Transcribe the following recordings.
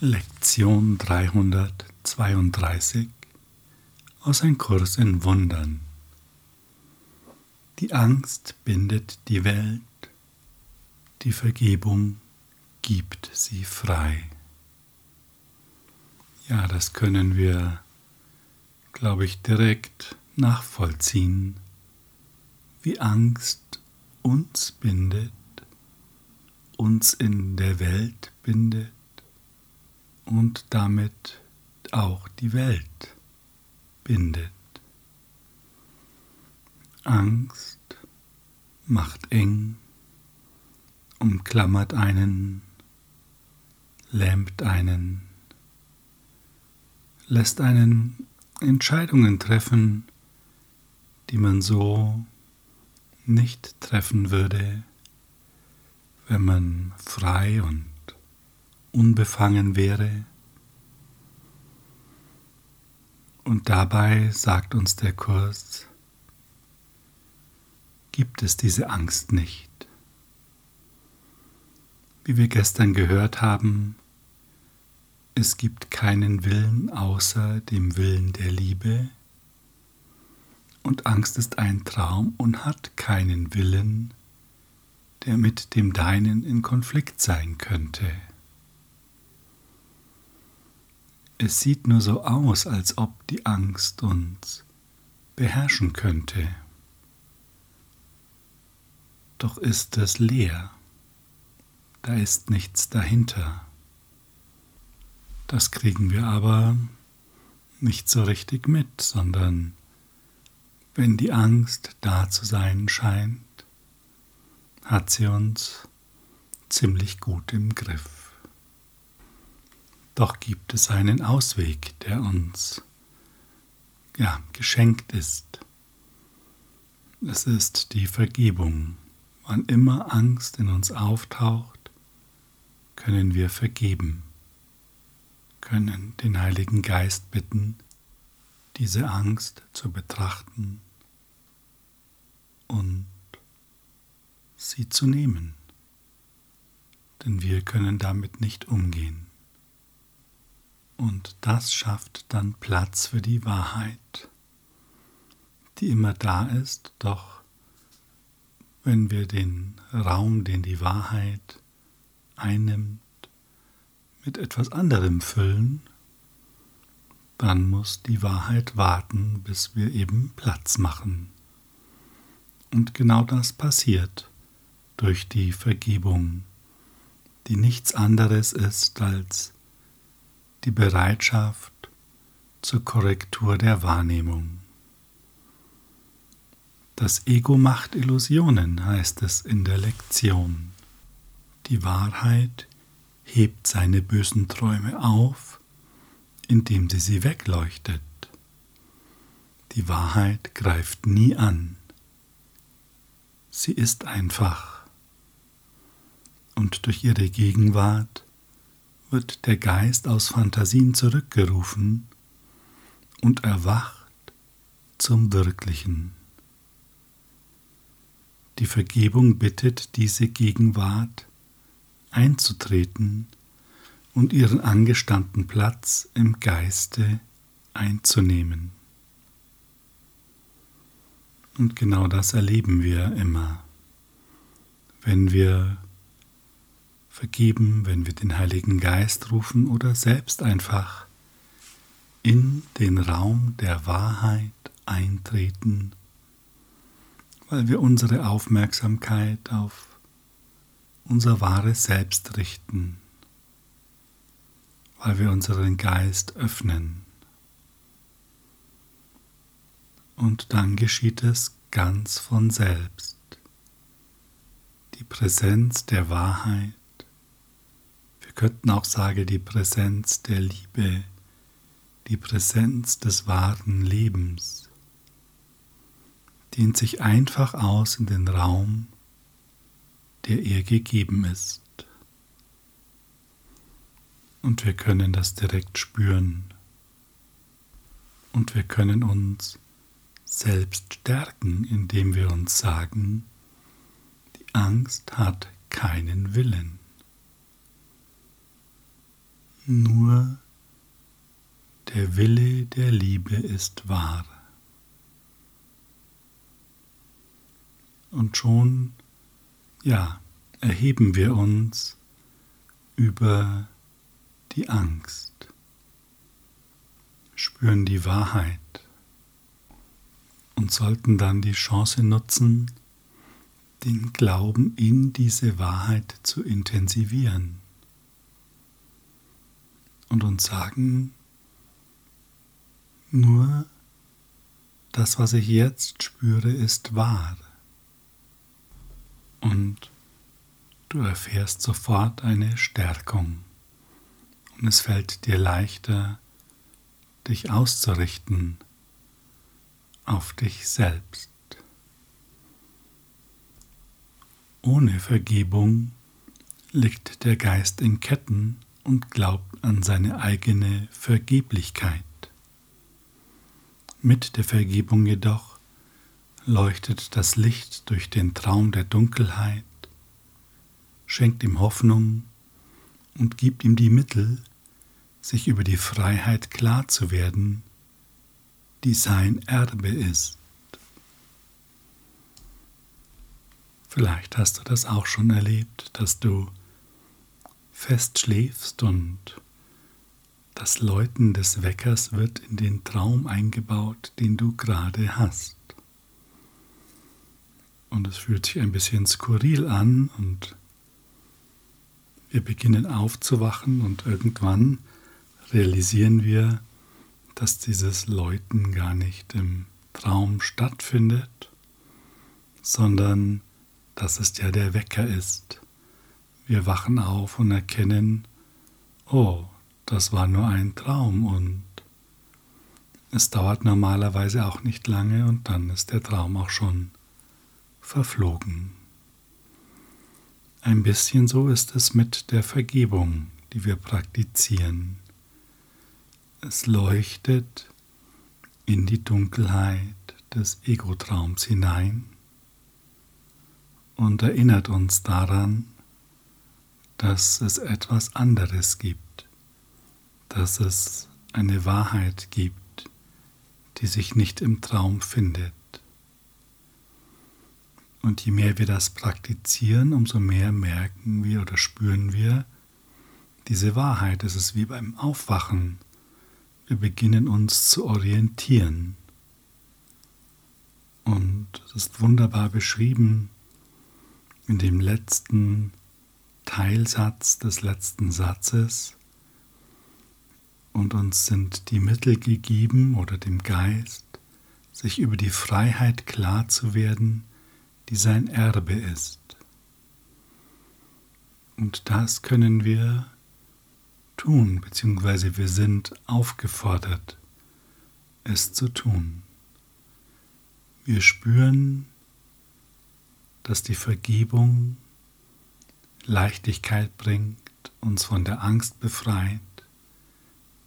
Lektion 332 aus Ein Kurs in Wundern. Die Angst bindet die Welt, die Vergebung gibt sie frei. Ja, das können wir, glaube ich, direkt nachvollziehen, wie Angst uns bindet, uns in der Welt bindet und damit auch die Welt bindet. Angst macht eng, umklammert einen, lähmt einen, lässt einen Entscheidungen treffen, die man so nicht treffen würde, wenn man frei und unbefangen wäre. Und dabei sagt uns der Kurs, gibt es diese Angst nicht. Wie wir gestern gehört haben, es gibt keinen Willen außer dem Willen der Liebe und Angst ist ein Traum und hat keinen Willen, der mit dem Deinen in Konflikt sein könnte. Es sieht nur so aus, als ob die Angst uns beherrschen könnte. Doch ist es leer, da ist nichts dahinter. Das kriegen wir aber nicht so richtig mit, sondern wenn die Angst da zu sein scheint, hat sie uns ziemlich gut im Griff. Doch gibt es einen Ausweg, der uns ja, geschenkt ist. Es ist die Vergebung. Wann immer Angst in uns auftaucht, können wir vergeben, können den Heiligen Geist bitten, diese Angst zu betrachten und sie zu nehmen, denn wir können damit nicht umgehen. Und das schafft dann Platz für die Wahrheit, die immer da ist, doch wenn wir den Raum, den die Wahrheit einnimmt, mit etwas anderem füllen, dann muss die Wahrheit warten, bis wir eben Platz machen. Und genau das passiert durch die Vergebung, die nichts anderes ist als die Bereitschaft zur Korrektur der Wahrnehmung. Das Ego macht Illusionen, heißt es in der Lektion. Die Wahrheit hebt seine bösen Träume auf, indem sie sie wegleuchtet. Die Wahrheit greift nie an. Sie ist einfach. Und durch ihre Gegenwart wird der Geist aus Fantasien zurückgerufen und erwacht zum Wirklichen. Die Vergebung bittet diese Gegenwart einzutreten und ihren angestammten Platz im Geiste einzunehmen. Und genau das erleben wir immer, wenn wir vergeben, wenn wir den Heiligen Geist rufen oder selbst einfach in den Raum der Wahrheit eintreten, weil wir unsere Aufmerksamkeit auf unser wahres Selbst richten, weil wir unseren Geist öffnen. Und dann geschieht es ganz von selbst. Die Präsenz der Wahrheit könnten auch sagen, die Präsenz der Liebe, die Präsenz des wahren Lebens, dehnt sich einfach aus in den Raum, der ihr gegeben ist. Und wir können das direkt spüren. Und wir können uns selbst stärken, indem wir uns sagen, die Angst hat keinen Willen. Nur der Wille der Liebe ist wahr. Und schon, ja, erheben wir uns über die Angst, spüren die Wahrheit. Und sollten dann die Chance nutzen, den Glauben in diese Wahrheit zu intensivieren und uns sagen, nur das, was ich jetzt spüre, ist wahr. Und du erfährst sofort eine Stärkung und es fällt dir leichter, dich auszurichten auf dich selbst. Ohne Vergebung liegt der Geist in Ketten und glaubt an seine eigene Vergeblichkeit. Mit der Vergebung jedoch leuchtet das Licht durch den Traum der Dunkelheit, schenkt ihm Hoffnung und gibt ihm die Mittel, sich über die Freiheit klar zu werden, die sein Erbe ist. Vielleicht hast du das auch schon erlebt, dass du fest schläfst und das Läuten des Weckers wird in den Traum eingebaut, den du gerade hast. Und es fühlt sich ein bisschen skurril an und wir beginnen aufzuwachen und irgendwann realisieren wir, dass dieses Läuten gar nicht im Traum stattfindet, sondern dass es ja der Wecker ist. Wir wachen auf und erkennen, oh, das war nur ein Traum und es dauert normalerweise auch nicht lange und dann ist der Traum auch schon verflogen. Ein bisschen so ist es mit der Vergebung, die wir praktizieren. Es leuchtet in die Dunkelheit des Ego-Traums hinein und erinnert uns daran, dass es etwas anderes gibt, dass es eine Wahrheit gibt, die sich nicht im Traum findet. Und je mehr wir das praktizieren, umso mehr merken wir oder spüren wir diese Wahrheit. Es ist wie beim Aufwachen wir beginnen uns zu orientieren. Und es ist wunderbar beschrieben in dem letzten Teilsatz des letzten Satzes. Und uns sind die Mittel gegeben oder dem Geist, sich über die Freiheit klar zu werden, die sein Erbe ist. Und das können wir tun, beziehungsweise wir sind aufgefordert, es zu tun. Wir spüren, dass die Vergebung Leichtigkeit bringt, uns von der Angst befreit,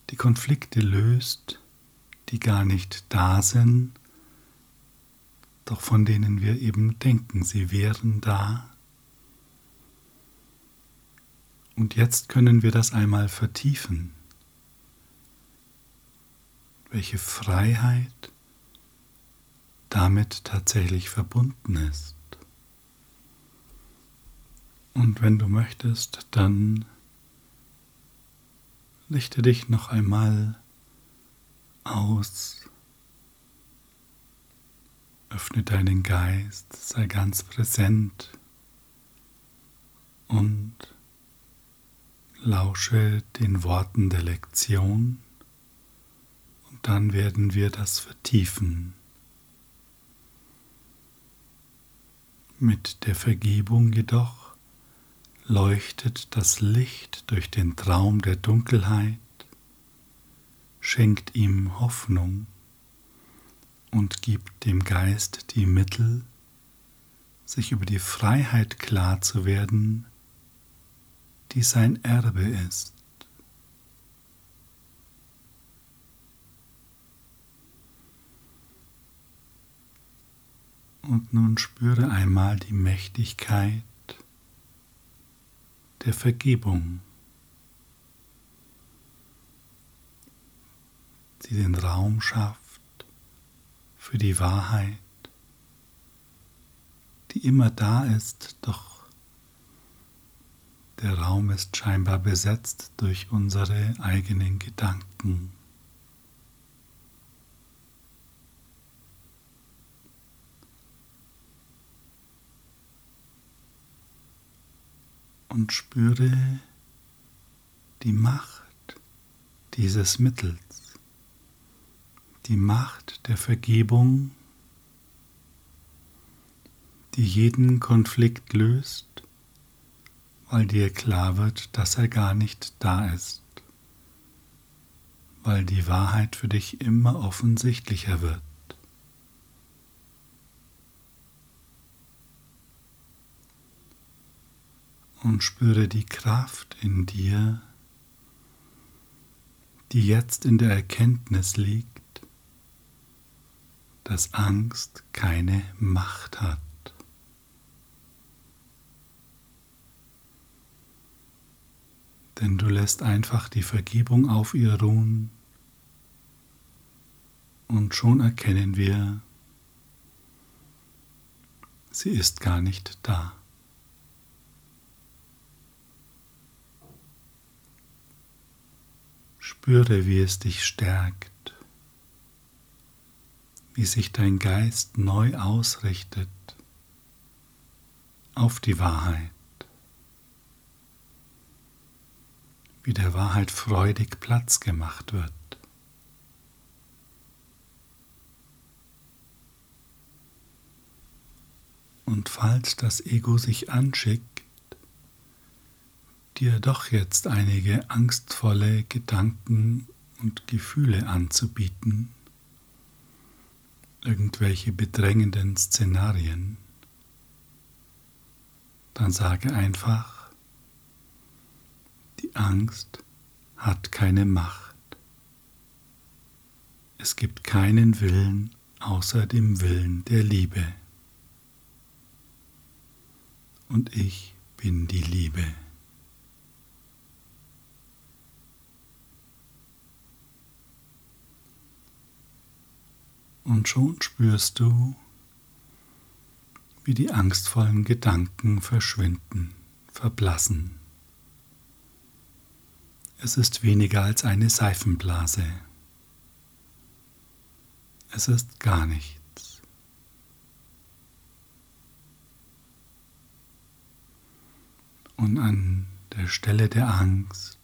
die Konflikte löst, die gar nicht da sind, doch von denen wir eben denken, sie wären da Und jetzt können wir das einmal vertiefen. Welche Freiheit damit tatsächlich verbunden ist. Und wenn du möchtest, dann richte dich noch einmal aus. Öffne deinen Geist, sei ganz präsent und Lausche den Worten der Lektion und dann werden wir das vertiefen. Mit der Vergebung jedoch leuchtet das Licht durch den Traum der Dunkelheit, schenkt ihm Hoffnung und gibt dem Geist die Mittel, sich über die Freiheit klar zu werden, die sein Erbe ist. Und nun spüre einmal die Mächtigkeit der Vergebung, die den Raum schafft für die Wahrheit, die immer da ist, doch der Raum ist scheinbar besetzt durch unsere eigenen Gedanken. Und spüre die Macht dieses Mittels, die Macht der Vergebung, die jeden Konflikt löst, weil dir klar wird, dass er gar nicht da ist, weil die Wahrheit für dich immer offensichtlicher wird. Und spüre die Kraft in dir, die jetzt in der Erkenntnis liegt, dass Angst keine Macht hat. Denn du lässt einfach die Vergebung auf ihr ruhen und schon erkennen wir, sie ist gar nicht da. Spüre, wie es dich stärkt, wie sich dein Geist neu ausrichtet auf die Wahrheit, wie der Wahrheit freudig Platz gemacht wird. Und falls das Ego sich anschickt, dir doch jetzt einige angstvolle Gedanken und Gefühle anzubieten, irgendwelche bedrängenden Szenarien, dann sage einfach, die Angst hat keine Macht. Es gibt keinen Willen außer dem Willen der Liebe. Und ich bin die Liebe. Und schon spürst du, wie die angstvollen Gedanken verschwinden, verblassen. Es ist weniger als eine Seifenblase. Es ist gar nichts. Und an der Stelle der Angst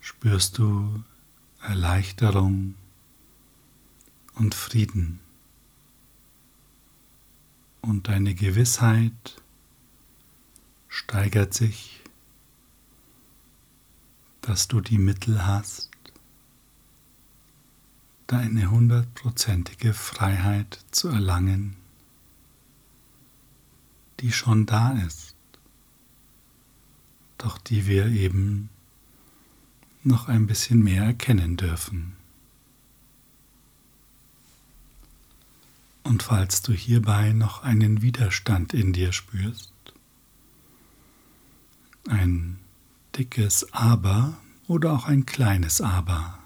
spürst du Erleichterung, und Frieden. Und deine Gewissheit steigert sich, dass du die Mittel hast, deine hundertprozentige Freiheit zu erlangen, die schon da ist, doch die wir eben noch ein bisschen mehr erkennen dürfen. Und falls du hierbei noch einen Widerstand in dir spürst, ein dickes Aber oder auch ein kleines Aber,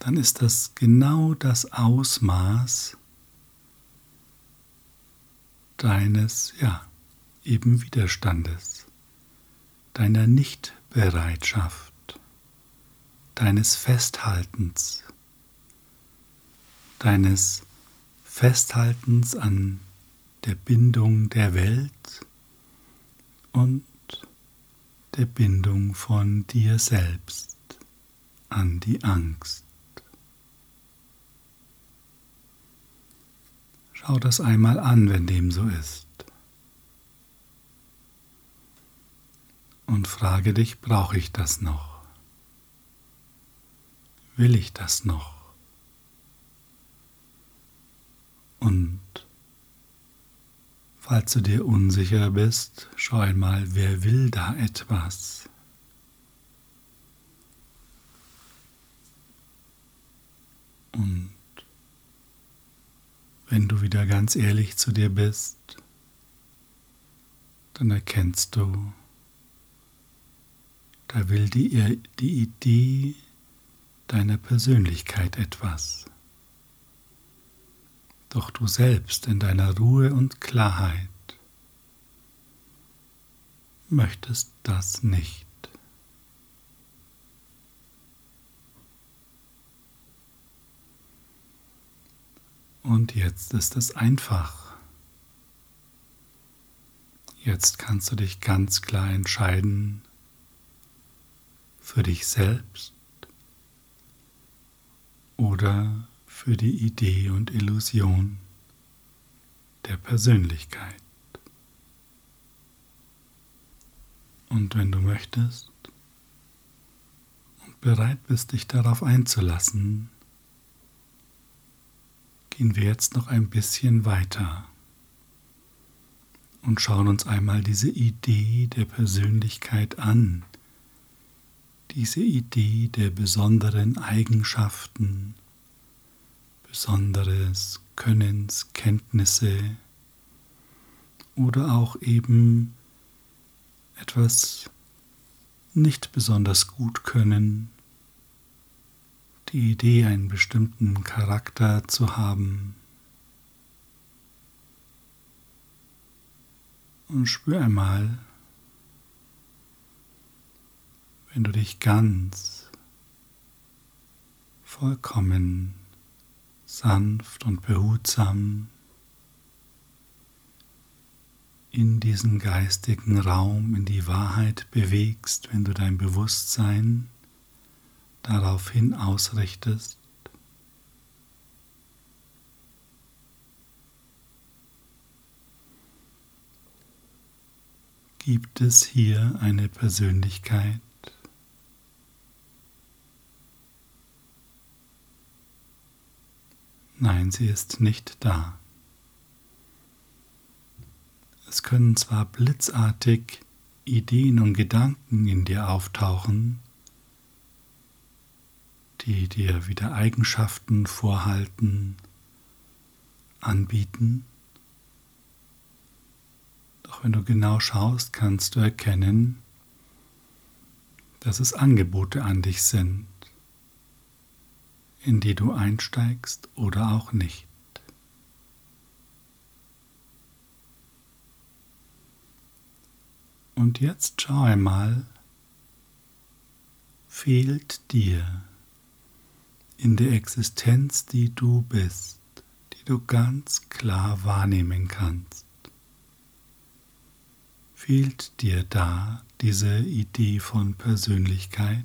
dann ist das genau das Ausmaß deines, ja, eben Widerstandes, deiner Nichtbereitschaft, deines Festhaltens deines Festhaltens an der Bindung der Welt und der Bindung von dir selbst an die Angst. Schau das einmal an, wenn dem so ist. Und frage dich, brauche ich das noch? Will ich das noch? Und falls du dir unsicher bist, schau einmal, wer will da etwas? Und wenn du wieder ganz ehrlich zu dir bist, dann erkennst du, Da will die, die Idee deiner Persönlichkeit etwas. Doch du selbst in deiner Ruhe und Klarheit möchtest das nicht. Und jetzt ist es einfach. Jetzt kannst du dich ganz klar entscheiden für dich selbst oder für die Idee und Illusion der Persönlichkeit. Und wenn du möchtest und bereit bist, dich darauf einzulassen, gehen wir jetzt noch ein bisschen weiter und schauen uns einmal diese Idee der Persönlichkeit an, diese Idee der besonderen Eigenschaften, besonderes Könnens, Kenntnisse oder auch eben etwas nicht besonders gut können die Idee, einen bestimmten Charakter zu haben. Und spür einmal, wenn du dich ganz vollkommen sanft und behutsam in diesen geistigen Raum, in die Wahrheit bewegst, wenn du dein Bewusstsein daraufhin ausrichtest, gibt es hier eine Persönlichkeit, Nein, sie ist nicht da. Es können zwar blitzartig Ideen und Gedanken in dir auftauchen, die dir wieder Eigenschaften vorhalten, anbieten. Doch wenn du genau schaust, kannst du erkennen, dass es Angebote an dich sind, in die du einsteigst oder auch nicht. Und jetzt schau einmal, fehlt dir in der Existenz, die du bist, die du ganz klar wahrnehmen kannst. Fehlt dir da diese Idee von Persönlichkeit?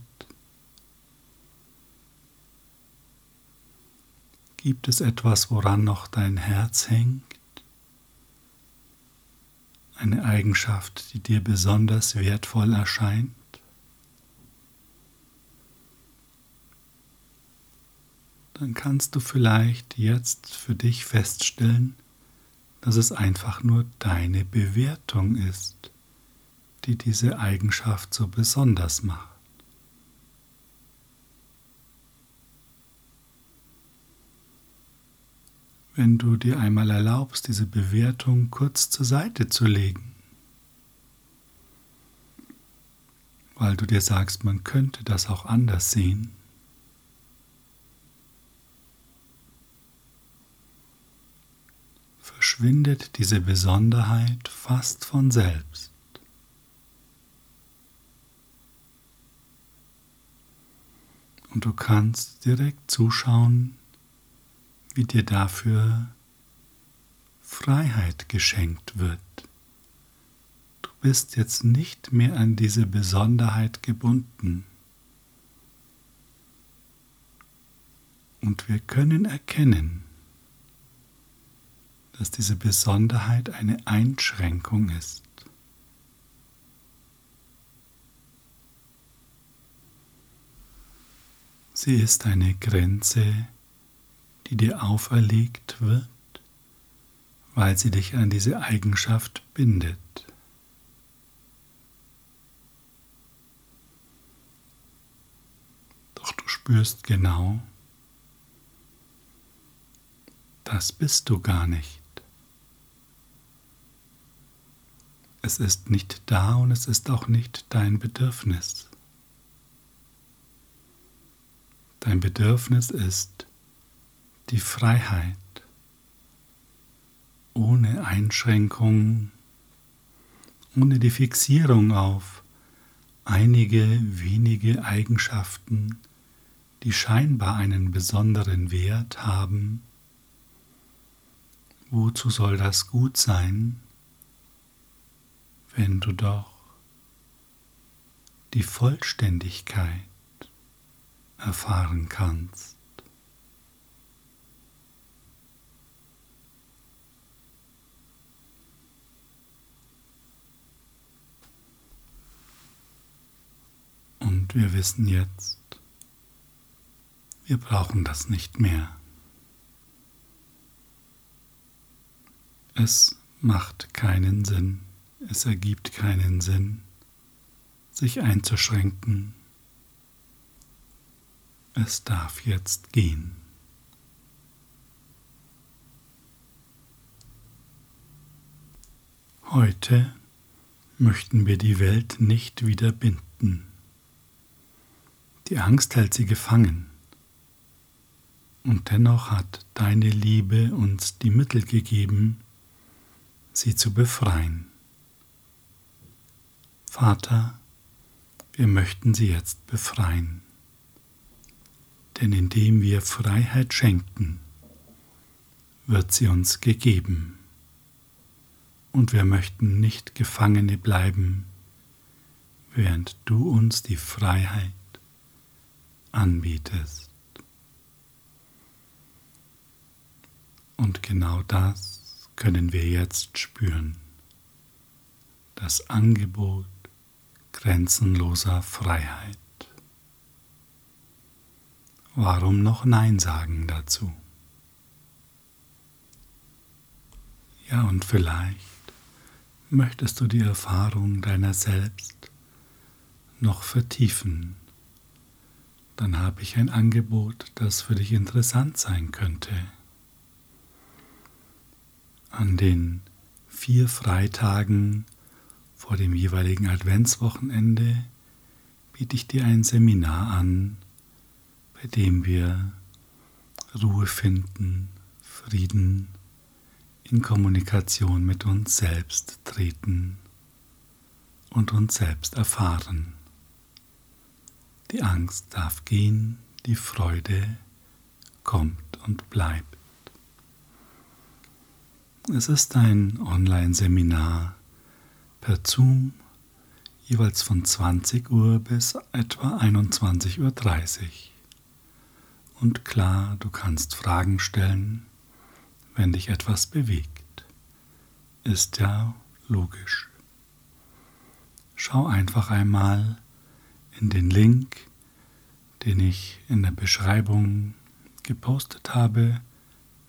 Gibt es etwas, woran noch dein Herz hängt? Eine Eigenschaft, die dir besonders wertvoll erscheint? dann kannst du vielleicht jetzt für dich feststellen, dass es einfach nur deine Bewertung ist, die diese Eigenschaft so besonders macht. Wenn du dir einmal erlaubst, diese Bewertung kurz zur Seite zu legen, weil du dir sagst, man könnte das auch anders sehen, verschwindet diese Besonderheit fast von selbst. Und du kannst direkt zuschauen, wie dir dafür Freiheit geschenkt wird. Du bist jetzt nicht mehr an diese Besonderheit gebunden. Und wir können erkennen, dass diese Besonderheit eine Einschränkung ist. Sie ist eine Grenze, die dir auferlegt wird, weil sie dich an diese Eigenschaft bindet. Doch du spürst genau, das bist du gar nicht. Es ist nicht da und es ist auch nicht dein Bedürfnis. Dein Bedürfnis ist die Freiheit ohne Einschränkung, ohne die Fixierung auf einige wenige Eigenschaften, die scheinbar einen besonderen Wert haben. Wozu soll das gut sein, wenn du doch die Vollständigkeit erfahren kannst? Und wir wissen jetzt, wir brauchen das nicht mehr. Es macht keinen Sinn, es ergibt keinen Sinn, sich einzuschränken. Es darf jetzt gehen. Heute möchten wir die Welt nicht wieder binden. Die Angst hält sie gefangen. Und dennoch hat deine Liebe uns die Mittel gegeben, sie zu befreien. Vater, wir möchten sie jetzt befreien. Denn indem wir Freiheit schenken, wird sie uns gegeben. Und wir möchten nicht Gefangene bleiben, während du uns die Freiheit anbietest. Und genau das können wir jetzt spüren. Das Angebot grenzenloser Freiheit. Warum noch Nein sagen dazu? Ja, und vielleicht möchtest du die Erfahrung deiner selbst noch vertiefen dann habe ich ein Angebot, das für dich interessant sein könnte. An den vier Freitagen vor dem jeweiligen Adventswochenende biete ich dir ein Seminar an, bei dem wir Ruhe finden, Frieden, in Kommunikation mit uns selbst treten und uns selbst erfahren. Die Angst darf gehen, die Freude kommt und bleibt. Es ist ein Online-Seminar per Zoom, jeweils von 20 Uhr bis etwa 21.30 Uhr. Und klar, du kannst Fragen stellen, wenn dich etwas bewegt. Ist ja logisch. Schau einfach einmal, in den Link, den ich in der Beschreibung gepostet habe.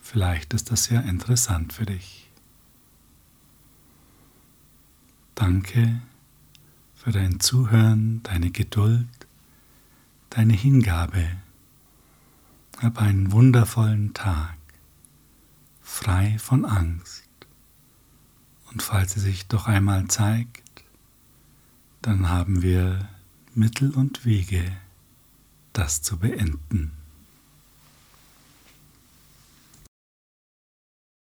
Vielleicht ist das ja interessant für dich. Danke für dein Zuhören, deine Geduld, deine Hingabe. Hab einen wundervollen Tag, frei von Angst. Und falls sie sich doch einmal zeigt, dann haben wir Mittel und Wege, das zu beenden.